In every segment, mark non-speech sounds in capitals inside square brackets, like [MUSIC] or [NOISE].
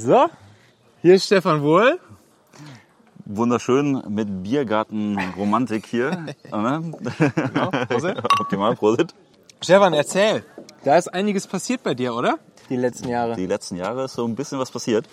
So, hier ist Stefan Wohl. Wunderschön mit Biergarten-Romantik hier. [LAUGHS] Genau, Prosit. [LAUGHS] Optimal, Prosit. Stefan, erzähl. Da ist einiges passiert bei dir, oder? Die letzten Jahre. Die letzten Jahre ist so ein bisschen was passiert.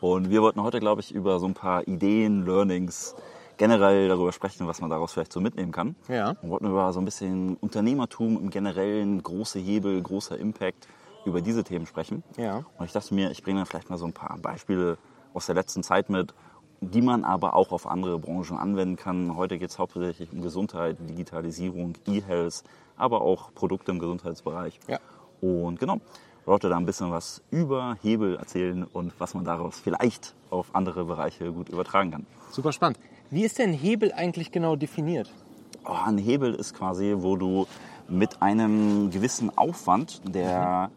Und wir wollten heute, glaube ich, über so ein paar Ideen, Learnings, generell darüber sprechen, was man daraus vielleicht so mitnehmen kann. Ja. Wir wollten über so ein bisschen Unternehmertum im Generellen, große Hebel, großer Impact, über diese Themen sprechen. Ja. Und ich dachte mir, ich bringe dann vielleicht mal so ein paar Beispiele aus der letzten Zeit mit, die man aber auch auf andere Branchen anwenden kann. Heute geht es hauptsächlich um Gesundheit, Digitalisierung, E-Health, aber auch Produkte im Gesundheitsbereich. Ja. Und genau, wollte da ein bisschen was über Hebel erzählen und was man daraus vielleicht auf andere Bereiche gut übertragen kann. Super spannend. Wie ist denn Hebel eigentlich genau definiert? Oh, ein Hebel ist quasi, wo du mit einem gewissen Aufwand, der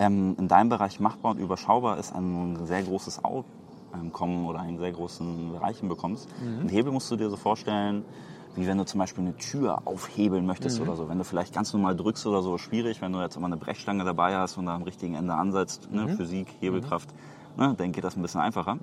ähm, in deinem Bereich machbar und überschaubar ist, ein sehr großes Aufkommen oder einen sehr großen Bereichen bekommst. Ein Hebel musst du dir so vorstellen, wie wenn du zum Beispiel eine Tür aufhebeln möchtest oder so. Wenn du vielleicht ganz normal drückst oder so, schwierig. Wenn du jetzt immer eine Brechstange dabei hast und da am richtigen Ende ansetzt, ne, Physik, Hebelkraft, ne, dann geht das ein bisschen einfacher.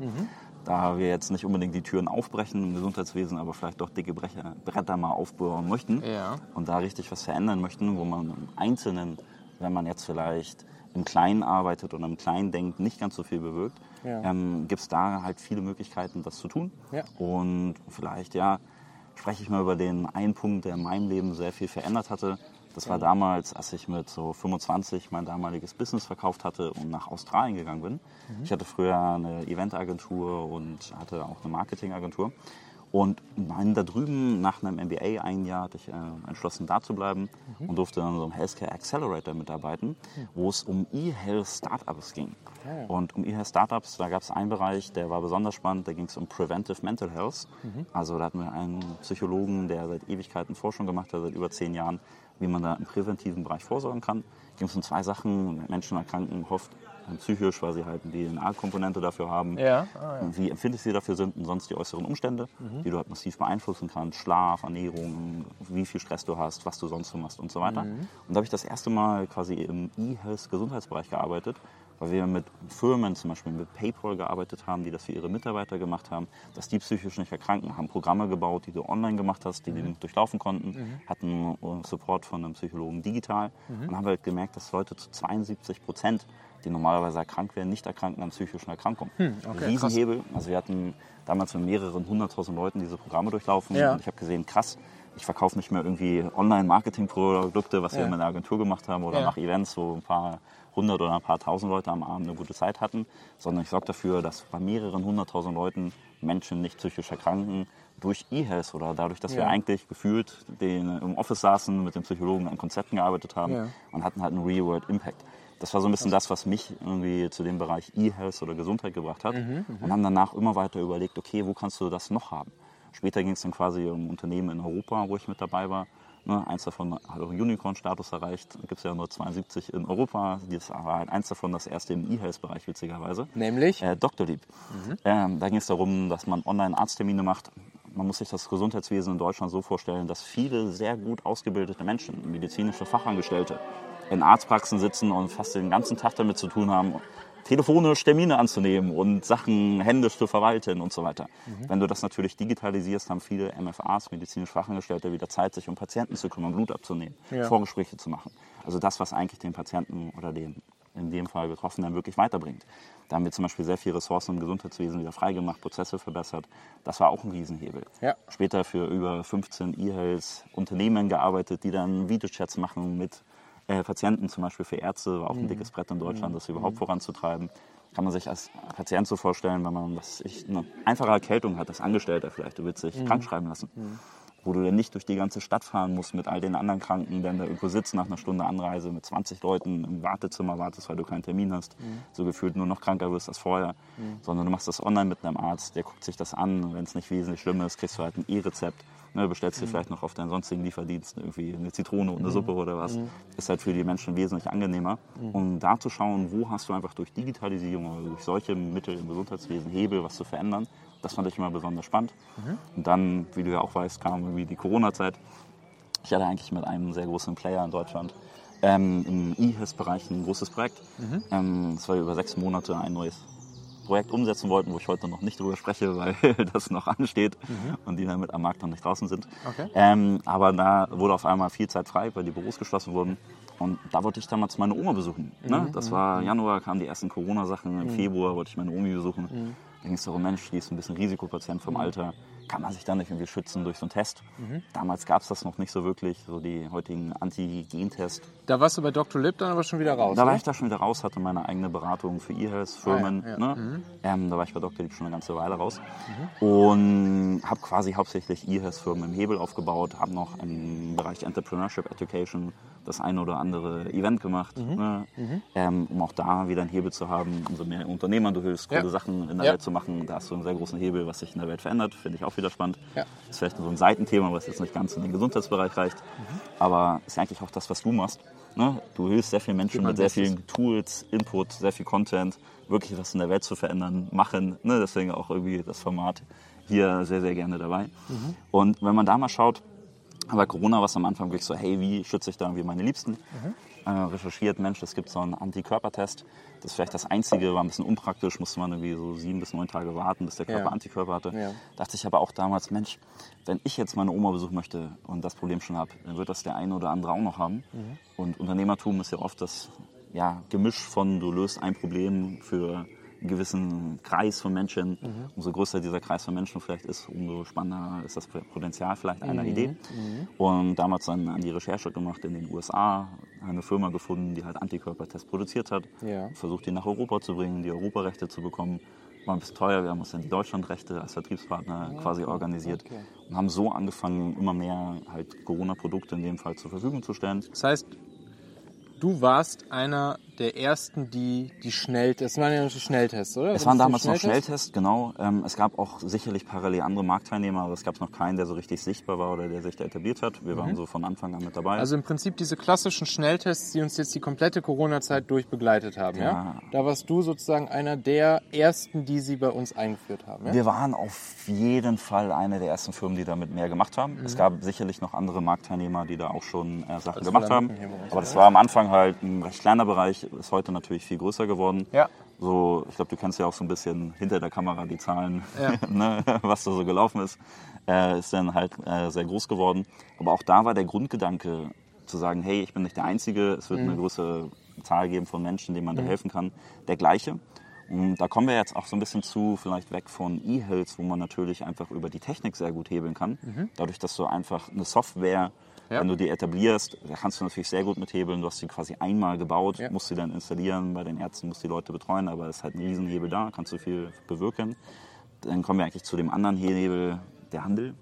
Da wir jetzt nicht unbedingt die Türen aufbrechen im Gesundheitswesen, aber vielleicht doch dicke Brecher, Bretter mal aufbauen möchten Ja. und da richtig was verändern möchten, wo man im Einzelnen, wenn man jetzt vielleicht im Kleinen arbeitet und im Kleinen denkt, nicht ganz so viel bewirkt, Ja. ähm, gibt es da halt viele Möglichkeiten, das zu tun. Ja. Und vielleicht, ja, spreche ich mal über den einen Punkt, der in meinem Leben sehr viel verändert hatte. Das war damals, als ich mit so 25 mein damaliges Business verkauft hatte und nach Australien gegangen bin. Ich hatte früher eine Eventagentur und hatte auch eine Marketingagentur. Und dann da drüben nach einem MBA ein Jahr hatte ich äh, entschlossen, da zu bleiben und durfte dann so im Healthcare Accelerator mitarbeiten, wo es um E-Health Startups ging. Und um E-Health Startups, da gab es einen Bereich, der war besonders spannend, da ging es um Preventive Mental Health. Also da hatten wir einen Psychologen, der seit Ewigkeiten Forschung gemacht hat, seit über zehn Jahren, wie man da im präventiven Bereich vorsorgen kann. Ging es um zwei Sachen. Menschen erkranken oft psychisch, weil sie halt die DNA-Komponente dafür haben. Ja. Ah, Wie empfindlich sie dafür sind und sonst die äußeren Umstände, die du halt massiv beeinflussen kannst. Schlaf, Ernährung, wie viel Stress du hast, was du sonst so machst und so weiter. Und da habe ich das erste Mal quasi im E-Health-Gesundheitsbereich gearbeitet, weil wir mit Firmen, zum Beispiel mit PayPal gearbeitet haben, die das für ihre Mitarbeiter gemacht haben, dass die psychisch nicht erkranken, haben Programme gebaut, die du online gemacht hast, die die nicht durchlaufen konnten, hatten äh, Support von einem Psychologen digital und haben halt gemerkt, dass Leute zu 72 Prozent, die normalerweise erkrankt wären, nicht erkranken an psychischen Erkrankungen. okay, Riesenhebel. Also wir hatten damals mit mehreren hunderttausend Leuten diese Programme durchlaufen Ja. und ich habe gesehen, krass, ich verkaufe nicht mehr irgendwie Online-Marketing-Produkte, was wir Ja. in meiner Agentur gemacht haben oder Ja. mache Events, wo ein paar hundert oder ein paar tausend Leute am Abend eine gute Zeit hatten, sondern ich sorge dafür, dass bei mehreren hunderttausend Leuten Menschen nicht psychisch erkranken durch E-Health oder dadurch, dass wir Ja. eigentlich gefühlt den, im Office saßen, mit dem Psychologen an Konzepten gearbeitet haben Ja. und hatten halt einen Real-World-Impact. Das war so ein bisschen das, was mich irgendwie zu dem Bereich E-Health oder Gesundheit gebracht hat. und haben danach immer weiter überlegt, okay, wo kannst du das noch haben? Später ging es dann quasi um Unternehmen in Europa, wo ich mit dabei war. Ne, eins davon hat auch Unicorn-Status erreicht. Gibt es ja nur 72 in Europa. Das war halt eins davon, das erste im E-Health-Bereich, witzigerweise. Nämlich? Äh, Doctolib. Ähm, da ging es darum, dass man online Arzttermine macht. Man muss sich das Gesundheitswesen in Deutschland so vorstellen, dass viele sehr gut ausgebildete Menschen, medizinische Fachangestellte, in Arztpraxen sitzen und fast den ganzen Tag damit zu tun haben, telefonisch Termine anzunehmen und Sachen händisch zu verwalten und so weiter. Wenn du das natürlich digitalisierst, haben viele MFAs, medizinisch Fachangestellte, wieder Zeit, sich um Patienten zu kümmern, Blut abzunehmen, Ja. Vorgespräche zu machen. Also das, was eigentlich den Patienten oder den in dem Fall Betroffenen wirklich weiterbringt. Da haben wir zum Beispiel sehr viele Ressourcen im Gesundheitswesen wieder freigemacht, Prozesse verbessert. Das war auch ein Riesenhebel. Ja. Später für über 15 E-Health Unternehmen gearbeitet, die dann Videochats machen mit äh, Patienten, zum Beispiel für Ärzte, war auch ein dickes Brett in Deutschland, das überhaupt voranzutreiben. Kann man sich als Patient so vorstellen, wenn man was ich, eine einfache Erkältung hat, als Angestellter vielleicht, du willst dich krank schreiben lassen. Wo du dann nicht durch die ganze Stadt fahren musst mit all den anderen Kranken, dann da irgendwo sitzt nach einer Stunde Anreise mit 20 Leuten im Wartezimmer wartest, weil du keinen Termin hast, so gefühlt nur noch kranker wirst als vorher, sondern du machst das online mit einem Arzt, der guckt sich das an, wenn es nicht wesentlich schlimm ist, kriegst du halt ein E-Rezept, ne, bestellst dir vielleicht noch auf deinen sonstigen Lieferdienst irgendwie eine Zitrone und eine Suppe oder was, ist halt für die Menschen wesentlich angenehmer. Um da zu schauen, wo hast du einfach durch Digitalisierung oder durch solche Mittel im Gesundheitswesen Hebel, was zu verändern, das fand ich immer besonders spannend. Und dann, wie du ja auch weißt, kam irgendwie die Corona-Zeit. Ich hatte eigentlich mit einem sehr großen Player in Deutschland ähm, im E-Health-Bereich ein großes Projekt. Ähm, Es war über sechs Monate ein neues Projekt umsetzen wollten, wo ich heute noch nicht drüber spreche, [LAUGHS] weil das noch ansteht mhm. und die damit am Markt noch nicht draußen sind. Okay. Ähm, aber da wurde auf einmal viel Zeit frei, weil die Büros geschlossen wurden. Und da wollte ich damals meine Oma besuchen. Ne? Mhm. Das war mhm. Januar, kamen die ersten Corona-Sachen. Im mhm. Februar wollte ich meine Omi besuchen. Da ging es darum, Mensch, die ist ein bisschen Risikopatient vom mhm. Alter kann man sich dann nicht irgendwie schützen durch so einen Test. Mhm. Damals gab es das noch nicht so wirklich, so die heutigen Antigen-Tests. Da warst du bei Dr. Lip dann aber schon wieder raus? Da war ich da schon wieder raus, hatte meine eigene Beratung für E-Health-Firmen. Ah, ja, ja. ne? mhm. ähm, da war ich bei Dr. Lip schon eine ganze Weile raus. Mhm. Und habe quasi hauptsächlich E-Health-Firmen im Hebel aufgebaut, habe noch im Bereich Entrepreneurship Education das eine oder andere Event gemacht, mhm. ne? Mhm. Ähm, um auch da wieder einen Hebel zu haben. Umso mehr Unternehmer du hilfst, coole ja. Sachen in der Welt zu machen, da hast du einen sehr großen Hebel, was sich in der Welt verändert. Finde ich auch wieder spannend. Ja. Ist vielleicht so ein Seitenthema, was jetzt nicht ganz in den Gesundheitsbereich reicht. Mhm. Aber ist eigentlich auch das, was du machst. Ne? Du hilfst sehr vielen Menschen mit sehr vielen Tools, Input, sehr viel Content, wirklich was in der Welt zu verändern, machen. Ne? Deswegen auch irgendwie das Format hier sehr, sehr gerne dabei. Mhm. Und wenn man da mal schaut, aber Corona war es am Anfang wirklich so, hey, wie schütze ich da irgendwie meine Liebsten? Mhm äh, recherchiert, Mensch, es gibt so einen Antikörpertest. Das ist vielleicht das Einzige, war ein bisschen unpraktisch, musste man irgendwie so sieben bis neun Tage warten, bis der Körper ja. Antikörper hatte. Ja. Dachte ich aber auch damals, Mensch, wenn ich jetzt meine Oma besuchen möchte und das Problem schon habe, dann wird das der eine oder andere auch noch haben. Mhm. Und Unternehmertum ist ja oft das ja, Gemisch von, du löst ein Problem für gewissen Kreis von Menschen. Mhm. Umso größer dieser Kreis von Menschen vielleicht ist, umso spannender ist das Potenzial vielleicht einer mhm. Idee. Mhm. Und damals dann an die Recherche gemacht in den USA, eine Firma gefunden, die halt Antikörpertests produziert hat, ja. versucht die nach Europa zu bringen, die Europarechte zu bekommen. War ein bisschen teuer, wir haben uns dann die Deutschlandrechte als Vertriebspartner ja, quasi organisiert okay. und haben so angefangen, immer mehr halt Corona-Produkte in dem Fall zur Verfügung zu stellen. Das heißt, du warst einer der ersten, die die Schnelltests, das waren ja noch die Schnelltests, oder? Es waren damals noch Schnelltests, genau. Ähm, es gab auch sicherlich parallel andere Marktteilnehmer, aber es gab noch keinen, der so richtig sichtbar war oder der sich da etabliert hat. Wir mhm. waren so von Anfang an mit dabei. Also im Prinzip diese klassischen Schnelltests, die uns jetzt die komplette Corona-Zeit durchbegleitet haben, ja. ja? Da warst du sozusagen einer der ersten, die sie bei uns eingeführt haben, ja? Wir waren auf jeden Fall eine der ersten Firmen, die damit mehr gemacht haben. Mhm. Es gab sicherlich noch andere Marktteilnehmer, die da auch schon äh, Sachen also gemacht haben. Aber das war am Anfang halt ein recht kleiner Bereich ist heute natürlich viel größer geworden. Ja. So, ich glaube, du kennst ja auch so ein bisschen hinter der Kamera die Zahlen, ja. [LAUGHS] ne, was da so gelaufen ist. Äh, ist dann halt äh, sehr groß geworden. Aber auch da war der Grundgedanke zu sagen, hey, ich bin nicht der Einzige, es wird mhm. eine große Zahl geben von Menschen, denen man mhm. da helfen kann, der gleiche. Und da kommen wir jetzt auch so ein bisschen zu, vielleicht weg von E-Health, wo man natürlich einfach über die Technik sehr gut hebeln kann. Mhm. Dadurch, dass du einfach eine Software ja. Wenn du die etablierst, da kannst du natürlich sehr gut mit hebeln. Du hast sie quasi einmal gebaut, ja. musst sie dann installieren, bei den Ärzten musst die Leute betreuen, aber es ist halt ein Riesenhebel da, kannst du viel bewirken. Dann kommen wir eigentlich zu dem anderen Hebel, der Handel.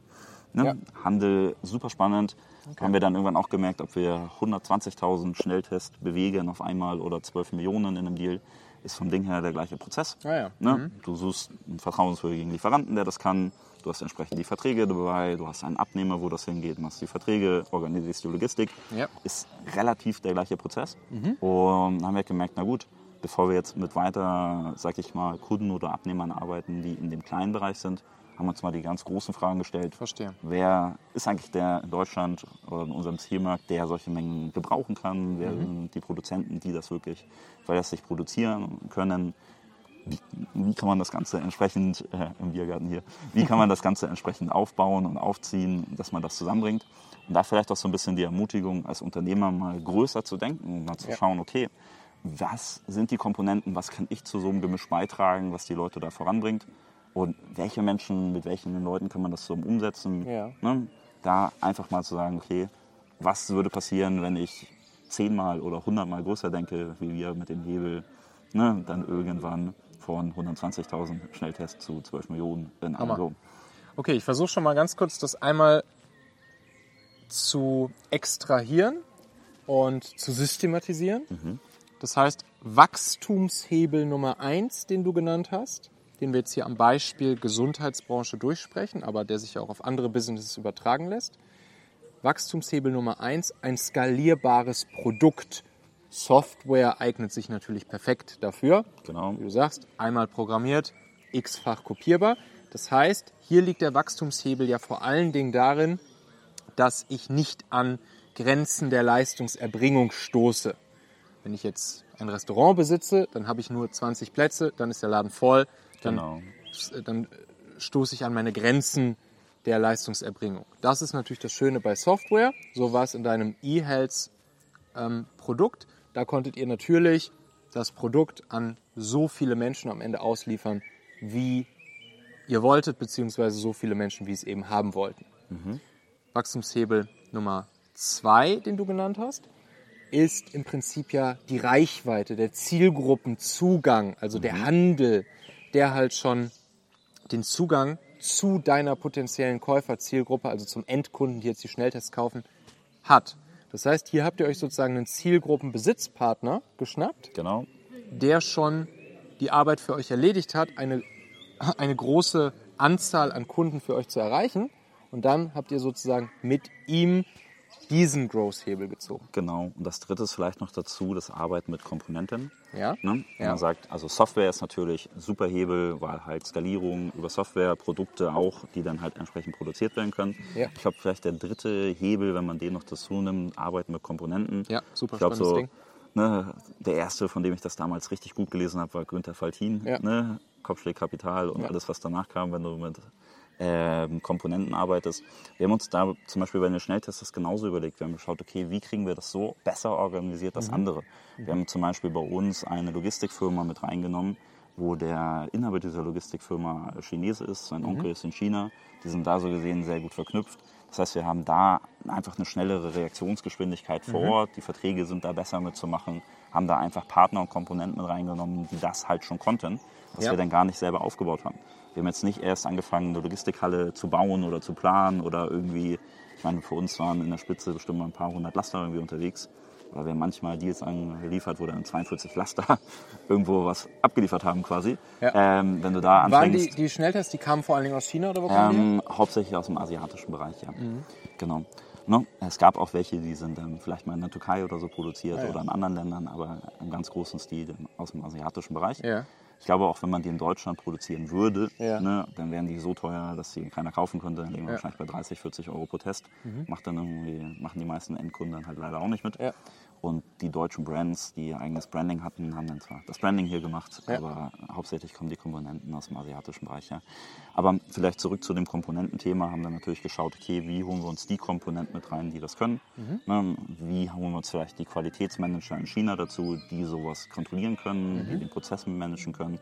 Ne? Ja. Handel, super spannend. Okay. Haben wir dann irgendwann auch gemerkt, ob wir 120.000 Schnelltests bewegen auf einmal oder 12 Millionen in einem Deal ist vom Ding her der gleiche Prozess. Ah, ja. ne? mhm. Du suchst einen vertrauenswürdigen Lieferanten, der das kann. Du hast entsprechend die Verträge dabei, du hast einen Abnehmer, wo das hingeht, machst die Verträge, organisierst die Logistik. Ja. Ist relativ der gleiche Prozess. Mhm. Und dann haben wir gemerkt, na gut, bevor wir jetzt mit weiter, sag ich mal, Kunden oder Abnehmern arbeiten, die in dem kleinen Bereich sind, haben wir uns mal die ganz großen Fragen gestellt. Verstehe. Wer ist eigentlich der in Deutschland oder in unserem Zielmarkt, der solche Mengen gebrauchen kann? Wer mhm. sind die Produzenten, die das wirklich verlässlich produzieren können? Wie, wie, kann man das Ganze entsprechend, äh, im Biergarten hier, wie kann man das Ganze entsprechend aufbauen und aufziehen, dass man das zusammenbringt? Und da vielleicht auch so ein bisschen die Ermutigung, als Unternehmer mal größer zu denken und mal zu ja. schauen, okay, was sind die Komponenten, was kann ich zu so einem Gemisch beitragen, was die Leute da voranbringt? Und welche Menschen, mit welchen Leuten kann man das so umsetzen? Ja. Ne? Da einfach mal zu sagen, okay, was würde passieren, wenn ich zehnmal oder hundertmal größer denke, wie wir mit dem Hebel, ne? dann irgendwann von 120.000 Schnelltests zu 12 Millionen in einem Go. Okay, ich versuche schon mal ganz kurz das einmal zu extrahieren und zu systematisieren. Mhm. Das heißt, Wachstumshebel Nummer eins, den du genannt hast, den wir jetzt hier am Beispiel Gesundheitsbranche durchsprechen, aber der sich ja auch auf andere Businesses übertragen lässt. Wachstumshebel Nummer eins: ein skalierbares Produkt. Software eignet sich natürlich perfekt dafür. Genau. Wie du sagst, einmal programmiert, x-fach kopierbar. Das heißt, hier liegt der Wachstumshebel ja vor allen Dingen darin, dass ich nicht an Grenzen der Leistungserbringung stoße. Wenn ich jetzt ein Restaurant besitze, dann habe ich nur 20 Plätze, dann ist der Laden voll, dann, Genau. dann stoße ich an meine Grenzen der Leistungserbringung. Das ist natürlich das Schöne bei Software. So war es in deinem eHealth ähm. Da konntet ihr natürlich das Produkt an so viele Menschen am Ende ausliefern, wie ihr wolltet, beziehungsweise so viele Menschen, wie es eben haben wollten. Wachstumshebel Nummer zwei, den du genannt hast, ist im Prinzip ja die Reichweite, der Zielgruppenzugang, also der Handel, der halt schon den Zugang zu deiner potenziellen Käuferzielgruppe, also zum Endkunden, die jetzt die Schnelltests kaufen, hat. Das heißt, hier habt ihr euch sozusagen einen Zielgruppenbesitzpartner geschnappt, Genau. der schon die Arbeit für euch erledigt hat, eine, [LAUGHS] eine große Anzahl an Kunden für euch zu erreichen. Und dann habt ihr sozusagen mit ihm diesen Growth-Hebel gezogen. Genau. Und das dritte ist vielleicht noch dazu, das Arbeiten mit Komponenten. Ja? Ne? Ja. Man sagt, also Software ist natürlich ein super Hebel, weil halt Skalierung über Software, Produkte auch, die dann halt entsprechend produziert werden können. Ja. Ich glaube, vielleicht der dritte Hebel, wenn man den noch dazu nimmt, Arbeiten mit Komponenten. Ja, super ich glaube so, spannendes ne, der erste, von dem ich das damals richtig gut gelesen habe, war Günther Faltin. Ja. Ne? Kopfschläg Kapital und Ja. alles, was danach kam, wenn du mit ähm, Komponenten arbeitest. Wir haben uns da zum Beispiel bei den Schnelltests das genauso überlegt. Wir haben geschaut, okay, wie kriegen wir das so besser organisiert als andere? Wir haben zum Beispiel bei uns eine Logistikfirma mit reingenommen, wo der Inhaber dieser Logistikfirma Chinese ist, sein Onkel ist in China. Die sind da so gesehen sehr gut verknüpft. Das heißt, wir haben da einfach eine schnellere Reaktionsgeschwindigkeit vor Ort. Die Verträge sind da besser mitzumachen. Haben da einfach Partner und Komponenten mit reingenommen, die das halt schon konnten, was Ja. wir dann gar nicht selber aufgebaut haben. Wir haben jetzt nicht erst angefangen, eine Logistikhalle zu bauen oder zu planen oder irgendwie, ich meine, für uns waren in der Spitze bestimmt mal ein paar hundert Laster irgendwie unterwegs. Weil wir haben manchmal Deals angeliefert, wo dann 42 Laster [LAUGHS] irgendwo was abgeliefert haben quasi. Ja. Ähm, wenn du da Waren anfängst, die, die Schnelltests, die kamen vor allen Dingen aus China oder wo kamen ähm, hauptsächlich aus dem asiatischen Bereich, ja. Genau. Ne? Es gab auch welche, die sind dann vielleicht mal in der Türkei oder so produziert Ah, ja. oder in anderen Ländern, aber im ganz großen Stil aus dem asiatischen Bereich. die? Ja. Ich glaube auch, wenn man die in Deutschland produzieren würde, Ja. ne, dann wären die so teuer, dass sie keiner kaufen könnte. Dann liegen wir Ja. Mhm. wahrscheinlich bei 30, 40 Euro pro Test. Macht dann irgendwie, machen die meisten Endkunden dann halt leider auch nicht mit. Ja. Und die deutschen Brands, die ihr eigenes Branding hatten, haben dann zwar das Branding hier gemacht, Ja. aber hauptsächlich kommen die Komponenten aus dem asiatischen Bereich. Ja. Aber vielleicht zurück zu dem Komponententhema, haben dann natürlich geschaut, okay, wie holen wir uns die Komponenten mit rein, die das können? Mhm. Ne, wie holen wir uns vielleicht die Qualitätsmanager in China dazu, die sowas kontrollieren können, Mhm. die den Prozess managen können?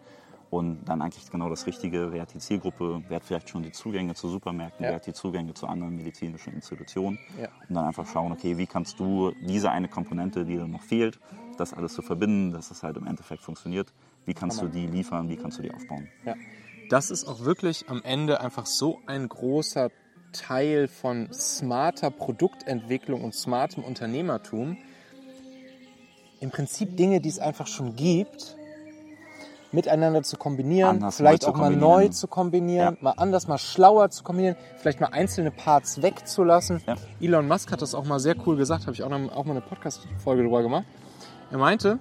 Und dann eigentlich genau das Richtige, wer hat die Zielgruppe, wer hat vielleicht schon die Zugänge zu Supermärkten, Ja. wer hat die Zugänge zu anderen medizinischen Institutionen. Ja. Und dann einfach schauen, okay, wie kannst du diese eine Komponente, die dir noch fehlt, das alles zu verbinden, dass es halt im Endeffekt funktioniert, wie kannst du die liefern, wie kannst du die aufbauen. Ja. Das ist auch wirklich am Ende einfach so ein großer Teil von smarter Produktentwicklung und smartem Unternehmertum. Im Prinzip Dinge, die es einfach schon gibt, miteinander zu kombinieren, Anders vielleicht auch mal neu zu kombinieren, Ja. mal anders, mal schlauer zu kombinieren, vielleicht mal einzelne Parts wegzulassen. Ja. Elon Musk hat das auch mal sehr cool gesagt, habe ich auch, noch, auch mal eine Podcast-Folge drüber gemacht. Er meinte,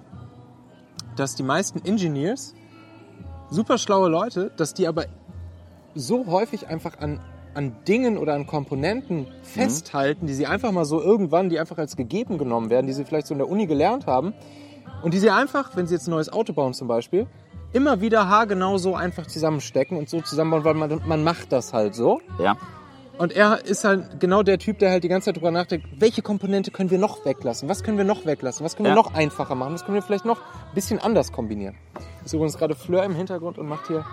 dass die meisten Engineers super schlaue Leute, dass die aber so häufig einfach an, an Dingen oder an Komponenten festhalten, die sie einfach mal so irgendwann, die einfach als gegeben genommen werden, die sie vielleicht so in der Uni gelernt haben und die sie einfach, wenn sie jetzt ein neues Auto bauen zum Beispiel, immer wieder haargenau so einfach zusammenstecken und so zusammenbauen, weil man, man macht das halt so. Ja, Und er ist halt genau der Typ, der halt die ganze Zeit drüber nachdenkt, welche Komponente können wir noch weglassen? Was können wir noch weglassen? Was können Ja. wir noch einfacher machen? Was können wir vielleicht noch ein bisschen anders kombinieren? Ist übrigens gerade Fleur im Hintergrund und macht hier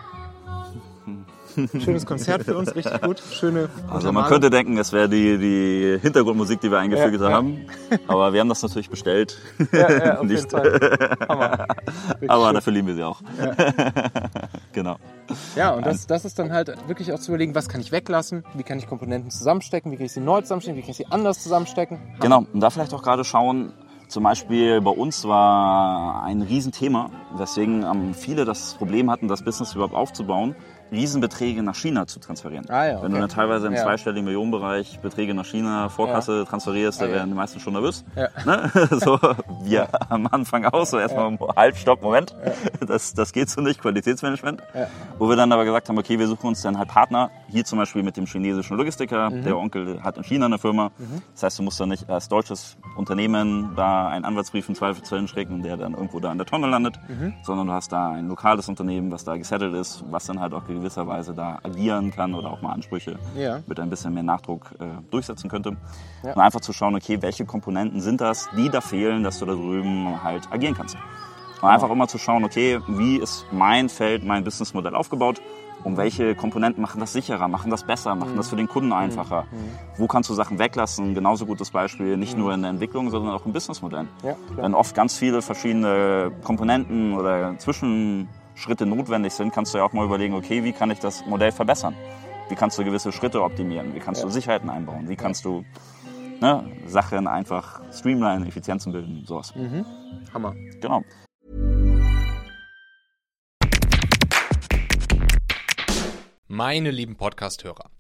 ein schönes Konzert für uns, richtig gut. Schöne also man könnte denken, es wäre die, die Hintergrundmusik, die wir eingefügt Ja, ja. haben, aber wir haben das natürlich bestellt. ja, ja, auf nicht. jeden Fall. Hammer. Richtig [LAUGHS] Aber schön. dafür lieben wir sie auch. [LAUGHS] genau. Ja, und das, das ist dann halt wirklich auch zu überlegen, was kann ich weglassen, wie kann ich Komponenten zusammenstecken, wie kann ich sie neu zusammenstecken, wie kann ich sie anders zusammenstecken. Genau, und da vielleicht auch gerade schauen, zum Beispiel bei uns war ein Riesenthema, weswegen viele das Problem hatten, das Business überhaupt aufzubauen, Riesenbeträge nach China zu transferieren. Ah ja, Wenn du okay. dann teilweise im Ja. zweistelligen Millionenbereich Beträge nach China, Vorkasse transferierst, da Ah, ja. werden die meisten schon nervös. Ja. Ne? [LAUGHS] So, wir am Anfang auch, so erstmal halb Stopp, Moment, das, das geht so nicht, Qualitätsmanagement. Ja. Wo wir dann aber gesagt haben, okay, wir suchen uns dann halt Partner, hier zum Beispiel mit dem chinesischen Logistiker, Mhm. der Onkel hat in China eine Firma. Das heißt, du musst dann nicht als deutsches Unternehmen da einen Anwaltsbrief im Zweifelsfall hinschicken, der dann irgendwo da in der Tonne landet, Mhm. sondern du hast da ein lokales Unternehmen, was da gesettelt ist, was dann halt auch gewisserweise da agieren kann oder auch mal Ansprüche Ja. mit ein bisschen mehr Nachdruck äh, durchsetzen könnte. Ja. Und einfach zu schauen, okay, welche Komponenten sind das, die da fehlen, dass du da drüben halt agieren kannst. Und einfach immer zu schauen, okay, wie ist mein Feld, mein Businessmodell aufgebaut und welche Komponenten machen das sicherer, machen das besser, machen das für den Kunden einfacher. Wo kannst du Sachen weglassen? Genauso gutes Beispiel, nicht nur in der Entwicklung, sondern auch im Businessmodell. Ja. Wenn oft ganz viele verschiedene Komponenten oder Zwischenschritte notwendig sind, kannst du ja auch mal überlegen, okay, wie kann ich das Modell verbessern? Wie kannst du gewisse Schritte optimieren? Wie kannst du Sicherheiten einbauen? Wie kannst du ne, Sachen einfach streamlinen, Effizienzen bilden, sowas. Hammer. Genau. Meine lieben Podcast-Hörer,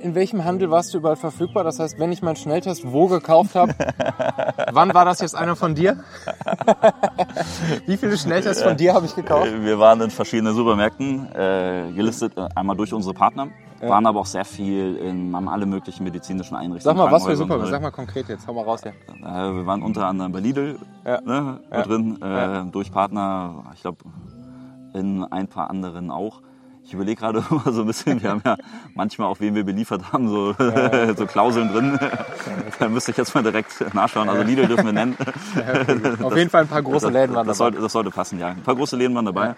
in welchem Handel warst du überall verfügbar? Das heißt, wenn ich meinen Schnelltest wo gekauft habe, [LAUGHS] wann war das jetzt einer von dir? [LAUGHS] Wie viele Schnelltests von dir habe ich gekauft? Wir waren in verschiedenen Supermärkten äh, gelistet, äh, einmal durch unsere Partner, waren aber auch sehr viel in haben alle möglichen medizinischen Sag Einrichtungen. mal, was für Krankenhäusern super. und so. Sag mal konkret jetzt. Hau mal raus hier. Äh, wir waren unter anderem bei Lidl Ja. ne, Ja. drin, äh, Ja. durch Partner, ich glaube, in ein paar anderen auch. Ich überlege gerade [LAUGHS] immer so ein bisschen, wir haben ja manchmal auch, wen wir beliefert haben, so, [LAUGHS] so Klauseln drin. da müsste ich jetzt mal direkt nachschauen. Also Lidl dürfen wir nennen. Auf jeden Fall ein paar große das, Läden waren das dabei. sollte, das sollte passen, ja. Ein paar große Läden waren dabei.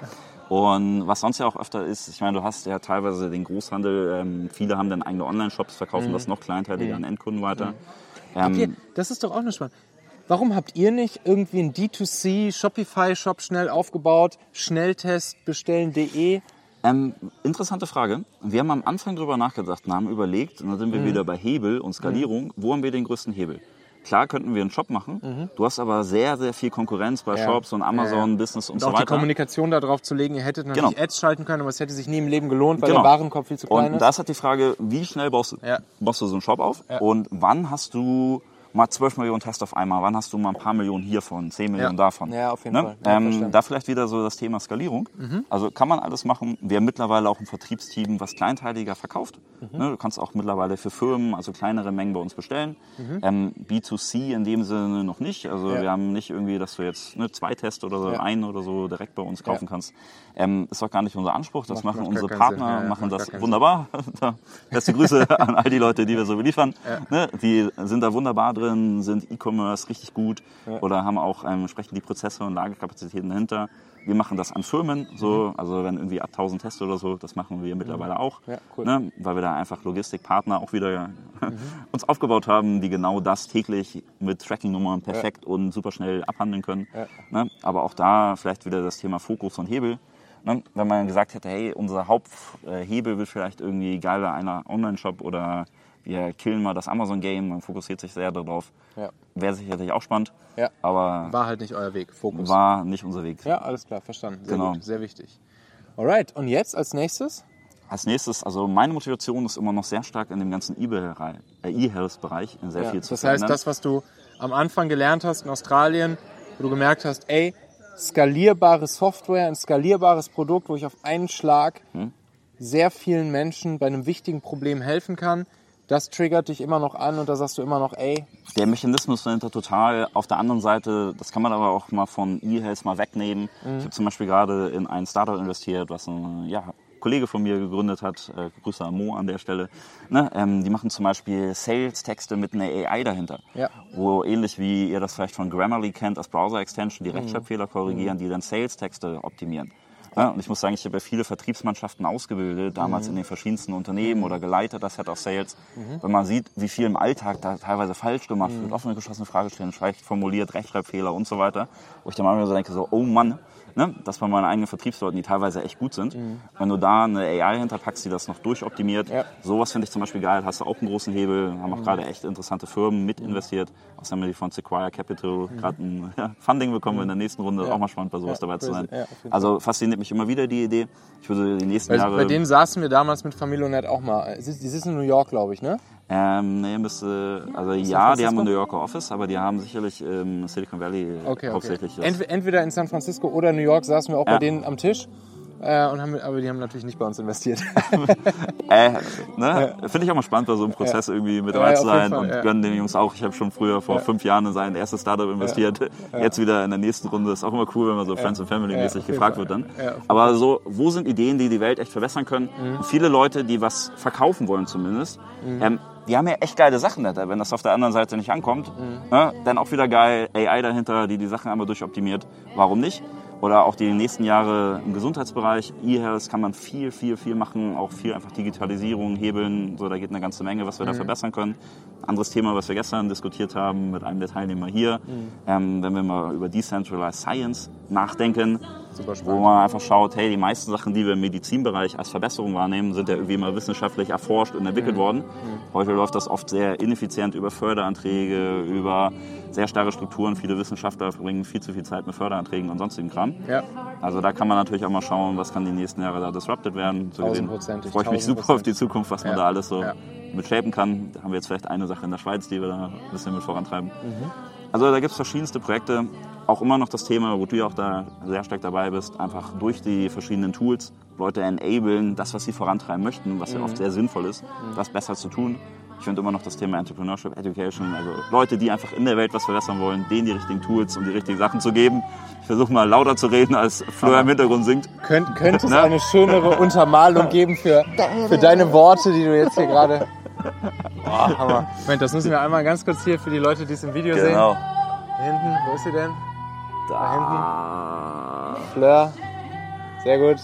Und was sonst ja auch öfter ist, ich meine, du hast ja teilweise den Großhandel, ähm, viele haben dann eigene Online-Shops, verkaufen Mhm. das noch kleinteiliger an Endkunden weiter. Ähm, Okay, das ist doch auch eine spannend. Warum habt ihr nicht irgendwie einen D2C Shopify-Shop schnell aufgebaut? Schnelltest bestellen.de? Ähm, interessante Frage. Wir haben am Anfang drüber nachgedacht und haben überlegt, und dann sind wir wieder bei Hebel und Skalierung, wo haben wir den größten Hebel? Klar könnten wir einen Shop machen, du hast aber sehr, sehr viel Konkurrenz bei Ja. Shops und Amazon, Business und, Und so auch die weiter. Kommunikation darauf zu legen, ihr hättet natürlich Genau. Ads schalten können, aber es hätte sich nie im Leben gelohnt, weil Genau. der Warenkorb viel zu klein Und ist. da ist halt die Frage, wie schnell baust du, Ja. baust du so einen Shop auf? Ja. Und wann hast du mal 12 Millionen Tests auf einmal? Wann hast du mal ein paar Millionen hiervon, 10 Millionen davon? Ja, auf jeden ne? Fall. Ja, Ähm. Mhm. da vielleicht wieder so das Thema Skalierung. Also kann man alles machen. Wir haben mittlerweile auch ein Vertriebsteam, was kleinteiliger verkauft. Mhm. Ne? Du kannst auch mittlerweile für Firmen, also kleinere Mengen bei uns bestellen. Ähm, B2C in dem Sinne noch nicht. Also Mhm. Ja. wir haben nicht irgendwie, dass du jetzt ne, zwei Tests oder so, Ja. einen oder so direkt bei uns kaufen kannst. Ähm, ist auch gar nicht unser Anspruch. Das Macht- machen macht unsere Partner. Ja, ja, machen das wunderbar. [LAUGHS] Beste Grüße [LAUGHS] an all die Leute, die wir so beliefern. Ne, die sind da wunderbar drin, sind E-Commerce richtig gut oder haben auch ähm, entsprechend die Prozesse und Lagerkapazitäten dahinter. Wir machen das an Firmen, so, also wenn irgendwie ab 1000 Tests oder so, das machen wir mittlerweile auch, Ja, cool. ne, weil wir da einfach Logistikpartner auch wieder [LAUGHS] uns aufgebaut haben, die genau das täglich mit Tracking-Nummern perfekt und super schnell abhandeln können. Ne, aber auch da vielleicht wieder das Thema Fokus und Hebel. Ne? Wenn man gesagt hätte, hey, unser Haupthebel wird vielleicht irgendwie geiler einer Online-Shop oder wir killen mal das Amazon-Game, man fokussiert sich sehr darauf. Ja. Wäre sicherlich auch spannend, Ja. aber War halt nicht euer Weg. Fokus. war nicht unser Weg. Ja, alles klar, verstanden. Sehr Genau. gut, sehr wichtig. Alright, und jetzt als nächstes? Als nächstes, also meine Motivation ist immer noch sehr stark in dem ganzen E-Bereich- äh, E-Health-Bereich in sehr Ja, viel zu das heißt, das, was du am Anfang gelernt hast in Australien, wo du gemerkt hast, ey, skalierbare Software, ein skalierbares Produkt, wo ich auf einen Schlag Hm? sehr vielen Menschen bei einem wichtigen Problem helfen kann, das triggert dich immer noch an und da sagst du immer noch, ey, Der Mechanismus dahinter total. Auf der anderen Seite, das kann man aber auch mal von E-Health mal wegnehmen. Ich habe zum Beispiel gerade in ein Startup investiert, was ein ja, Kollege von mir gegründet hat. Äh, Grüße an Mo an der Stelle. Ne, ähm, die machen zum Beispiel Sales-Texte mit einer AI dahinter. Ja. Wo ähnlich wie ihr das vielleicht von Grammarly kennt, als Browser-Extension, die Rechtschreibfehler korrigieren, die dann Sales-Texte optimieren. Ja, und ich muss sagen, ich habe ja viele Vertriebsmannschaften ausgebildet, damals in den verschiedensten Unternehmen oder geleitet das Head of Sales. Wenn man sieht, wie viel im Alltag da teilweise falsch gemacht wird, offene, geschlossene Fragestellen, schlecht formuliert, Rechtschreibfehler und so weiter, wo ich dann manchmal so denke, so, oh Mann, ne, das bei meinen eigenen Vertriebsleuten, die teilweise echt gut sind. Wenn du da eine AI hinterpackst, die das noch durchoptimiert, Ja. sowas finde ich zum Beispiel geil, hast du auch einen großen Hebel, haben auch gerade echt interessante Firmen mit investiert. Außerdem haben wir die von Sequoia Capital gerade ein [LAUGHS] ja, Funding bekommen in der nächsten Runde, Ja. auch mal spannend bei sowas dabei zu crazy. sein. Jeden Fall. also fasziniert mich immer wieder die Idee. Ich würde die nächsten bei, Jahre... bei denen saßen wir damals mit Familionet auch mal. Die sitzen in New York, glaube ich, ne? Ähm, nee, müsste, also ja, die haben ein New Yorker Office, aber die haben sicherlich im Silicon Valley Okay, okay. hauptsächlich. das- Ent, entweder in San Francisco oder New York saßen wir auch Ja. bei denen am Tisch. Äh, und haben, aber die haben natürlich nicht bei uns investiert. [LAUGHS] Äh, ne? Finde ich auch mal spannend, bei so einem Prozess irgendwie mit Ja, dabei ja, zu sein und ja. gönnen den Jungs auch. Ich habe schon früher vor fünf Jahren in sein erstes Startup investiert. Jetzt wieder in der nächsten Runde. Ist auch immer cool, wenn man so Friends and Family Ja, mäßig gefragt Fall. wird dann. Ja, Aber so, wo sind Ideen, die die Welt echt verbessern können? Mhm. Viele Leute, die was verkaufen wollen zumindest, ähm, die haben ja echt geile Sachen da, wenn das auf der anderen Seite nicht ankommt. Mhm. Ne? Dann auch wieder geil, AI dahinter, die die Sachen einmal durchoptimiert. Warum nicht? Oder auch die nächsten Jahre im Gesundheitsbereich. E-Health kann man viel, viel, viel machen. Auch viel einfach Digitalisierung, Hebeln. So, da geht eine ganze Menge, was wir da verbessern können. Anderes Thema, was wir gestern diskutiert haben mit einem der Teilnehmer hier. Ähm, wenn wir mal über Decentralized Science nachdenken. Wo man einfach schaut, hey, die meisten Sachen, die wir im Medizinbereich als Verbesserung wahrnehmen, sind ja irgendwie mal wissenschaftlich erforscht und entwickelt worden. Heute läuft das oft sehr ineffizient über Förderanträge, über sehr starre Strukturen. Viele Wissenschaftler verbringen viel zu viel Zeit mit Förderanträgen und sonstigen Kram. Ja. Also da kann man natürlich auch mal schauen, was kann die nächsten Jahre da disrupted werden. So gesehen freue ich mich super auf die. Zukunft, was man Ja, da alles so ja. mit shapen kann. Da haben wir jetzt vielleicht eine Sache in der Schweiz, die wir da ein bisschen mit vorantreiben. Mhm. Also da gibt es verschiedenste Projekte. Auch immer noch das Thema, wo du ja auch da sehr stark dabei bist, einfach durch die verschiedenen Tools Leute enablen, das, was sie vorantreiben möchten, was Mhm. ja oft sehr sinnvoll ist, das besser zu tun. Ich finde immer noch das Thema Entrepreneurship, Education, also Leute, die einfach in der Welt was verbessern wollen, denen die richtigen Tools und die richtigen Sachen zu geben. Ich versuche mal lauter zu reden, als Fleur im Hintergrund singt. Könnt, könnte es [LAUGHS] Ne? eine schönere Untermalung geben für, für deine Worte, die du jetzt hier gerade. [LAUGHS] Boah, Hammer. Moment, das müssen wir einmal ganz kurz hier für die Leute, die es im Video sehen. Genau. Da hinten, wo ist sie denn? Da. Fleur. Sehr gut.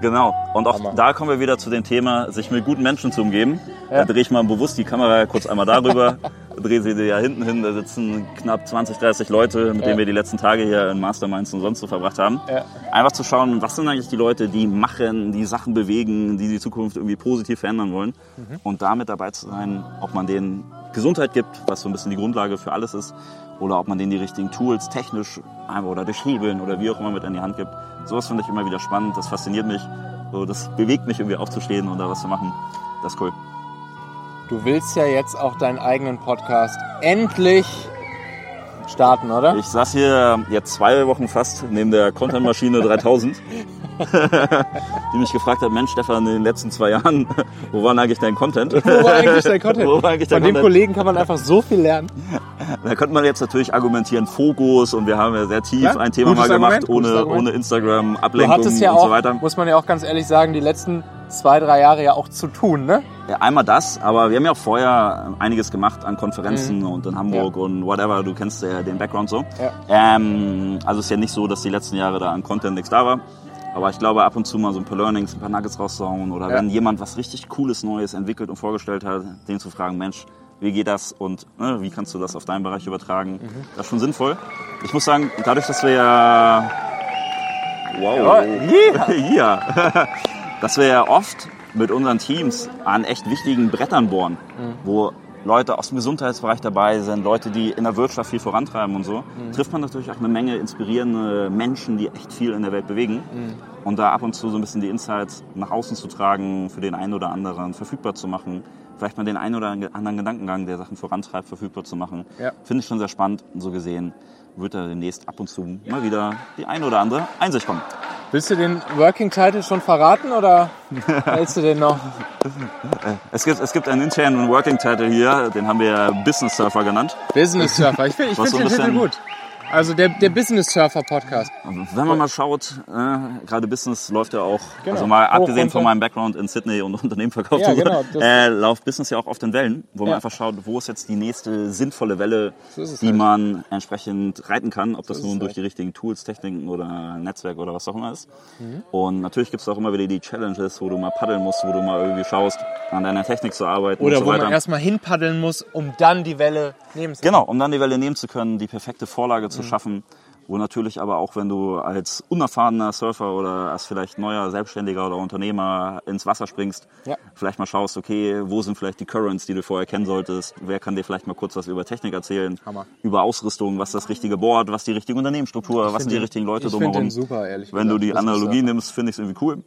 Genau. Und auch Hammer. da kommen wir wieder zu dem Thema, sich mit guten Menschen zu umgeben. Ja. Da drehe ich mal bewusst die Kamera kurz einmal darüber, [LAUGHS] drehe sie dir ja hinten hin. Da sitzen knapp 20, 30 Leute, mit Ja. denen wir die letzten Tage hier in Masterminds und sonst so verbracht haben. Ja. Einfach zu schauen, was sind eigentlich die Leute, die machen, die Sachen bewegen, die die Zukunft irgendwie positiv verändern wollen. Mhm. Und damit dabei zu sein, ob man denen Gesundheit gibt, was so ein bisschen die Grundlage für alles ist, oder ob man denen die richtigen Tools technisch oder durch Hebeln oder wie auch immer mit an die Hand gibt. Sowas finde ich immer wieder spannend, das fasziniert mich. So, das bewegt mich irgendwie aufzustehen und da was zu machen. Das ist cool. Du willst ja jetzt auch deinen eigenen Podcast endlich starten, oder? Ich saß hier jetzt zwei Wochen fast neben der Content-Maschine 3000, [LAUGHS] die mich gefragt hat, Mensch Stefan, in den letzten zwei Jahren, wo war denn eigentlich dein Content? Wo war eigentlich dein Content? [LAUGHS] Wo war eigentlich dein Von dem Content? Kollegen kann man einfach so viel lernen. Da könnte man jetzt natürlich argumentieren, Fokus und wir haben ja sehr tief Ja, ein Thema gutes mal gemacht, Argument, ohne, ohne Instagram, Ablenkung ja und auch, so weiter. muss man ja auch ganz ehrlich sagen, die letzten zwei, drei Jahre ja auch zu tun, ne? Ja, einmal das, aber wir haben ja auch vorher einiges gemacht an Konferenzen und in Hamburg Mhm. Ja. und whatever, du kennst ja den Background so. Ja. Ähm, also es ist ja nicht so, dass die letzten Jahre da an Content nichts da war. Aber ich glaube, ab und zu mal so ein paar Learnings, ein paar Nuggets rauszuhauen oder Ja. wenn jemand was richtig Cooles Neues entwickelt und vorgestellt hat, den zu fragen, Mensch, wie geht das und ne, wie kannst du das auf deinen Bereich übertragen? Mhm. Das ist schon sinnvoll. Ich muss sagen, dadurch, dass wir ja... Wow. Jawohl. [LAUGHS] ja. Dass wir ja oft mit unseren Teams an echt wichtigen Brettern bohren, wo Leute aus dem Gesundheitsbereich dabei sind, Leute, die in der Wirtschaft viel vorantreiben und so, trifft man natürlich auch eine Menge inspirierende Menschen, die echt viel in der Welt bewegen. und da ab und zu so ein bisschen die Insights nach außen zu tragen, für den einen oder anderen verfügbar zu machen, vielleicht mal den einen oder anderen Gedankengang, der Sachen vorantreibt, verfügbar zu machen, Ja. finde ich schon sehr spannend. So gesehen wird da demnächst ab und zu mal wieder die eine oder andere Einsicht kommen. Willst du den Working Title schon verraten oder [LAUGHS] hältst du den noch? Es gibt, es gibt einen internen Working Title hier, den haben wir Business Surfer genannt. Business Surfer. Ich finde find so den ein Titel gut. Also der, der Business Surfer Podcast. Wenn man mal schaut, äh, gerade Business läuft ja auch, Genau. also mal abgesehen von meinem Background in Sydney und [LAUGHS] Unternehmen verkauft, Ja, so, genau, das- äh, läuft Business ja auch auf den Wellen, wo man Ja. einfach schaut, wo ist jetzt die nächste sinnvolle Welle, So die halt. man entsprechend reiten kann, ob das ist nun es durch halt. die richtigen Tools, Techniken oder Netzwerk oder was auch immer ist. Mhm. Und natürlich gibt es auch immer wieder die Challenges, wo du mal paddeln musst, wo du mal irgendwie schaust, an deiner Technik zu arbeiten Oder und so wo weiter. man erstmal hinpaddeln muss, um dann die Welle nehmen zu können. Genau, um dann die Welle nehmen zu können, die perfekte Vorlage Mhm. Zu schaffen. Wo natürlich aber auch, wenn du als unerfahrener Surfer oder als vielleicht neuer Selbstständiger oder Unternehmer ins Wasser springst, Ja. vielleicht mal schaust, okay, wo sind vielleicht die Currents, die du vorher kennen solltest? Wer kann dir vielleicht mal kurz was über Technik erzählen? Hammer. Über Ausrüstung, was das richtige Board, was die richtige Unternehmensstruktur, was sind die richtigen Leute ich drumherum? den super, ehrlich Wenn du gesagt, die Business Analogie nimmst, finde ich es irgendwie cool.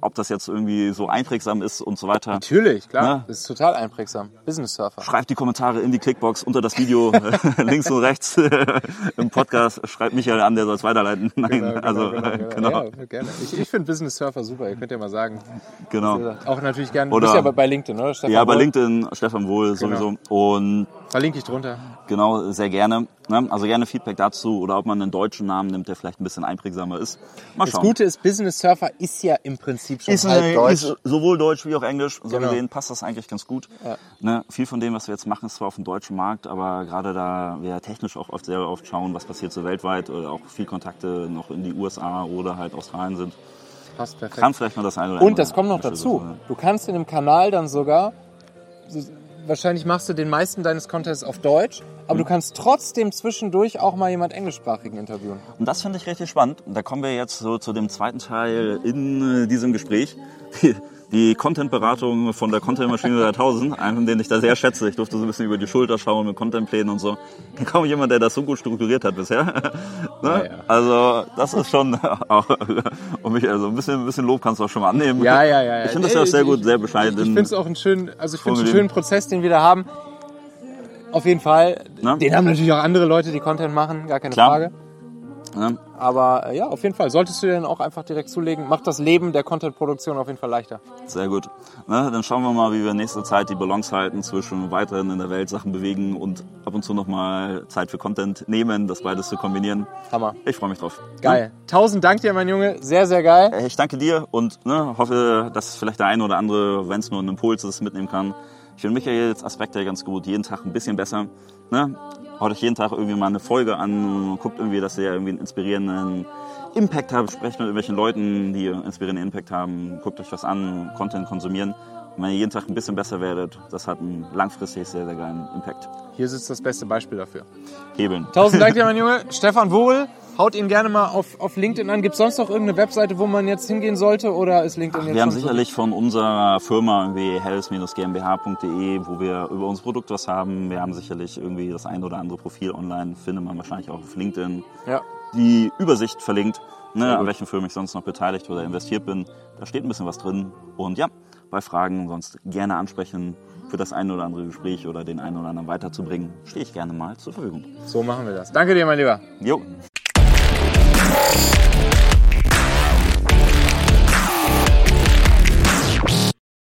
Ob das jetzt irgendwie so einprägsam ist und so weiter. Natürlich, klar. Ja. Das ist total einprägsam. Business Surfer. Schreibt die Kommentare in die Clickbox unter das Video, [LAUGHS] [LAUGHS] links und rechts [LAUGHS] im Podcast. Schreibt Michael an, der soll es weiterleiten. Nein, Genau, genau, also genau, genau. genau, Ja, gerne. Ich, ich finde Business Surfer super. Ihr könnt ja mal sagen. genau. Auch natürlich gerne. Oder- du bist ja bei- bei LinkedIn, oder? Stefan Ja, bei Wohl? LinkedIn, Stefan Wohl sowieso. Und Verlinke ich drunter. genau, sehr gerne. Ne? Also gerne Feedback dazu oder ob man einen deutschen Namen nimmt, der vielleicht ein bisschen einprägsamer ist. Mal Das schauen. Gute ist, Business Surfer ist ja im Prinzip schon ist, halb äh, Deutsch. ist sowohl Deutsch wie auch Englisch. So Genau. gesehen passt das eigentlich ganz gut. Ne, viel von dem, was wir jetzt machen, ist zwar auf dem deutschen Markt, aber gerade da wir technisch auch oft sehr oft schauen, was passiert so weltweit oder auch viel Kontakte noch in die USA oder halt Australien sind, Passt perfekt. kann vielleicht mal das eine oder Und andere das kommt noch dazu. Du kannst in dem Kanal dann sogar, so- wahrscheinlich machst du den meisten deines Contents auf Deutsch, aber du kannst trotzdem zwischendurch auch mal jemand englischsprachigen interviewen. Und das finde ich richtig spannend. Und da kommen wir jetzt so zu dem zweiten Teil in äh, diesem Gespräch. Die, Content-Beratung von der Content-Maschine 3000, einen, den ich da sehr schätze. Ich durfte so ein bisschen über die Schulter schauen mit Contentplänen und so. Kaum jemand, der das so gut strukturiert hat bisher. [LAUGHS] ne? ja. Also das ist schon [LAUGHS] auch, und mich, also ein bisschen, ein bisschen Lob kannst du auch schon mal annehmen. Ja, ja, ja. ja. Ich finde das ja auch sehr Ich- gut, sehr Ich, bescheiden. ich finde es auch einen schönen, also ich finde es einen schönen Prozess, den wir da haben. Auf jeden Fall. Ne? Den haben natürlich auch andere Leute, die Content machen, gar keine Klar. Frage. Ne? Aber äh, ja, auf jeden Fall. Solltest du den auch einfach direkt zulegen. Macht das Leben der Content-Produktion auf jeden Fall leichter. Sehr gut. Ne, dann schauen wir mal, wie wir in nächster Zeit die Balance halten zwischen weiterhin in der Welt Sachen bewegen und ab und zu nochmal Zeit für Content nehmen, das beides zu kombinieren. Hammer. Ich freue mich drauf. Geil. Tausend Dank dir, mein Junge. Sehr, sehr geil. Äh, Ich danke dir und ne, hoffe, dass vielleicht der eine oder andere, wenn es nur ein Impuls ist, mitnehmen kann. Ich finde Michaels Aspekte ganz gut, jeden Tag ein bisschen besser. Ne? Haut euch jeden Tag irgendwie mal eine Folge an, guckt irgendwie, dass ihr irgendwie einen inspirierenden Impact habt, sprecht mit irgendwelchen Leuten, die einen inspirierenden Impact haben, guckt euch was an, Content konsumieren. Und wenn ihr jeden Tag ein bisschen besser werdet, das hat einen langfristig sehr, sehr geilen Impact. Hier sitzt das beste Beispiel dafür. Hebeln. Tausend Dank dir, [LAUGHS] mein Junge. Stefan Wohl. Haut ihn gerne mal auf, auf LinkedIn an. Gibt es sonst noch irgendeine Webseite, wo man jetzt hingehen sollte? Oder ist LinkedIn jetzt Wir haben so- sicherlich von unserer Firma irgendwie hells-gmbh.de, wo wir über unser Produkt was haben. Wir haben sicherlich irgendwie das ein oder andere Profil online, findet man wahrscheinlich auch auf LinkedIn. Ja. Die Übersicht verlinkt, ne, an welchen Firmen ich sonst noch beteiligt oder investiert bin. Da steht ein bisschen was drin. Und ja, bei Fragen sonst gerne ansprechen für das ein oder andere Gespräch oder den einen oder anderen weiterzubringen, stehe ich gerne mal zur Verfügung. So machen wir das. Danke dir, mein Lieber. Jo. Thank you.